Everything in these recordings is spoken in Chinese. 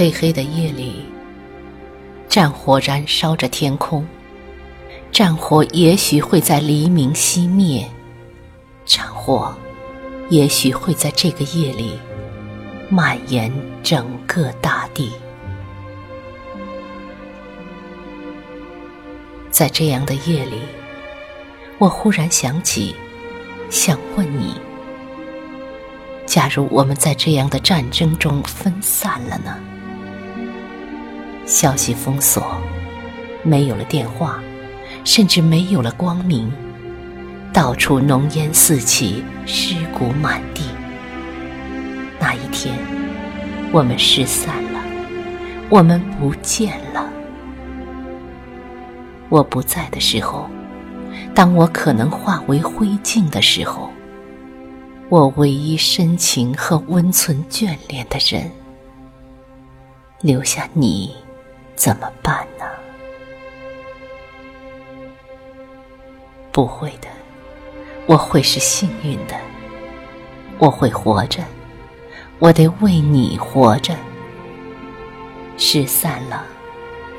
黑黑的夜里，战火燃烧着天空。战火也许会在黎明熄灭，战火也许会在这个夜里蔓延整个大地。在这样的夜里，我忽然想起，想问你：假如我们在这样的战争中分散了呢？消息封锁，没有了电话。甚至没有了光明，到处浓烟四起，尸骨满地。那一天，我们失散了，我们不见了。我不在的时候，当我可能化为灰烬的时候，我唯一深情和温存眷恋的人，留下你，怎么办呢？不会的，我会是幸运的，我会活着，我得为你活着。失散了，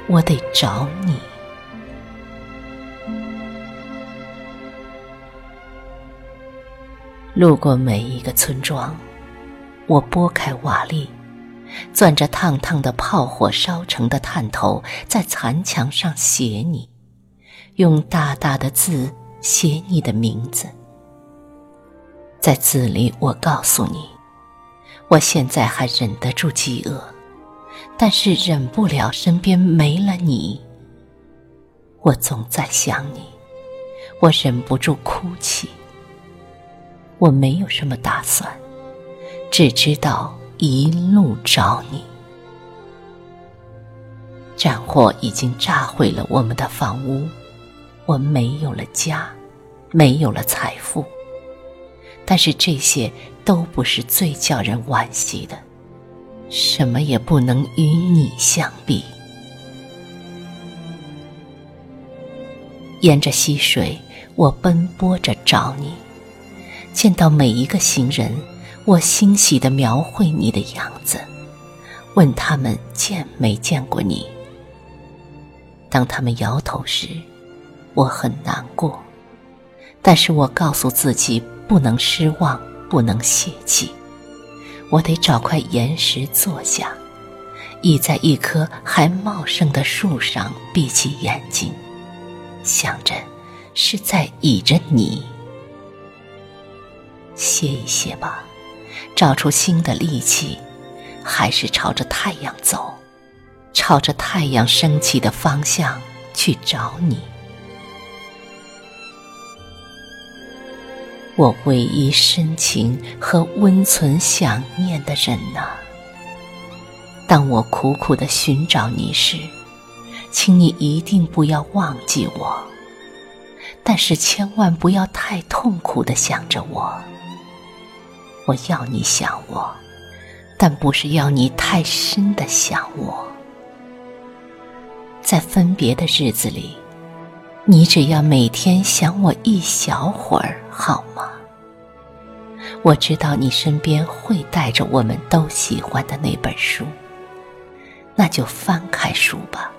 我得找你。路过每一个村庄，我拨开瓦砾，攥着烫烫的炮火烧成的炭头，在残墙上写你，用大大的字。写你的名字，在字里，我告诉你，我现在还忍得住饥饿，但是忍不了身边没了你。我总在想你，我忍不住哭泣。我没有什么打算，只知道一路找你。战火已经炸毁了我们的房屋。我没有了家，没有了财富，但是这些都不是最叫人惋惜的，什么也不能与你相比。沿着溪水，我奔波着找你，见到每一个行人，我欣喜地描绘你的样子，问他们见没见过你。当他们摇头时，我很难过，但是我告诉自己不能失望，不能泄气。我得找块岩石坐下，倚在一棵还茂盛的树上，闭起眼睛，想着是在倚着你。歇一歇吧，找出新的力气，还是朝着太阳走，朝着太阳升起的方向去找你。我唯一深情和温存想念的人呢？当我苦苦的寻找你时，请你一定不要忘记我，但是千万不要太痛苦的想着我。我要你想我，但不是要你太深的想我。在分别的日子里。你只要每天想我一小会儿，好吗？我知道你身边会带着我们都喜欢的那本书，那就翻开书吧，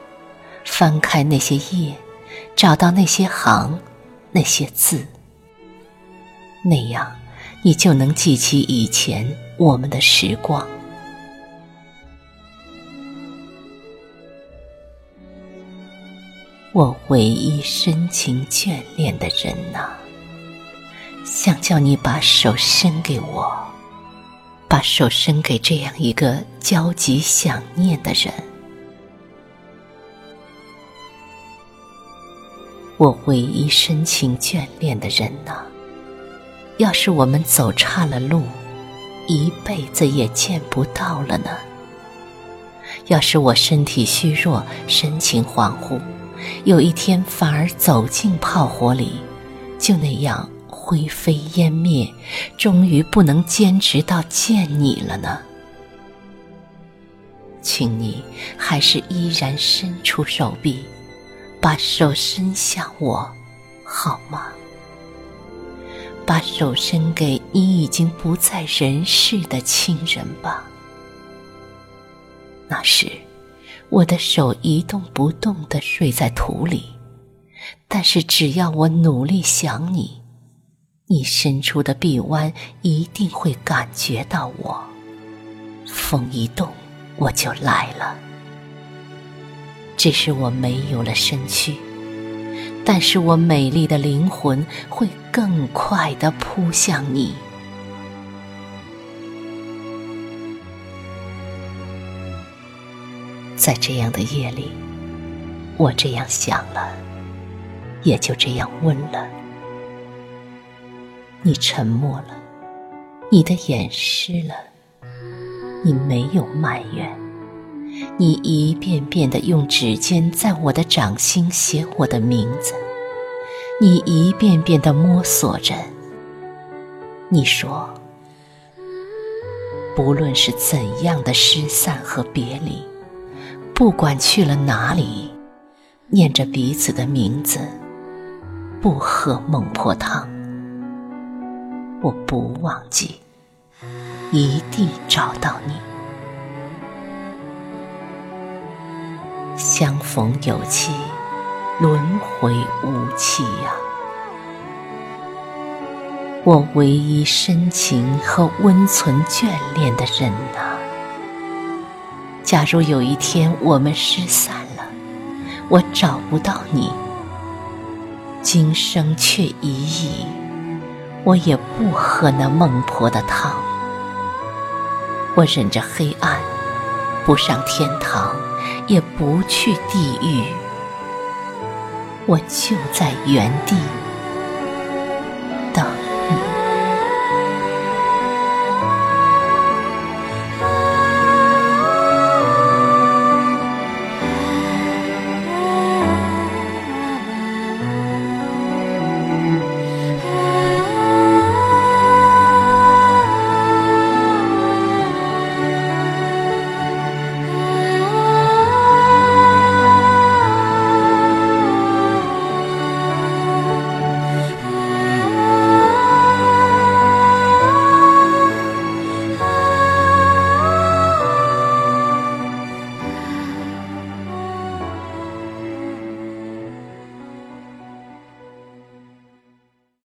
翻开那些页，找到那些行，那些字，那样你就能记起以前我们的时光。我唯一深情眷恋的人呐，想叫你把手伸给我，把手伸给这样一个焦急想念的人。我唯一深情眷恋的人呐，要是我们走差了路，一辈子也见不到了呢？要是我身体虚弱，神情恍惚。有一天反而走进炮火里，就那样灰飞烟灭，终于不能坚持到见你了呢。请你还是依然伸出手臂，把手伸向我，好吗？把手伸给你已经不在人世的亲人吧。那时，我的手一动不动地睡在土里，但是只要我努力想你，你伸出的臂弯一定会感觉到我。风一动，我就来了。只是我没有了身躯，但是我美丽的灵魂会更快地扑向你。在这样的夜里，我这样想了，也就这样问了。你沉默了，你的眼湿了，你没有埋怨，你一遍遍的用指尖在我的掌心写我的名字，你一遍遍的摸索着。你说，不论是怎样的失散和别离。不管去了哪里，念着彼此的名字，不喝孟婆汤，我不忘记，一定找到你。相逢有期，轮回无期呀！我唯一深情和温存眷恋的人呐。假如有一天我们失散了，我找不到你，今生却已矣，我也不喝那孟婆的汤。我忍着黑暗，不上天堂，也不去地狱，我就在原地。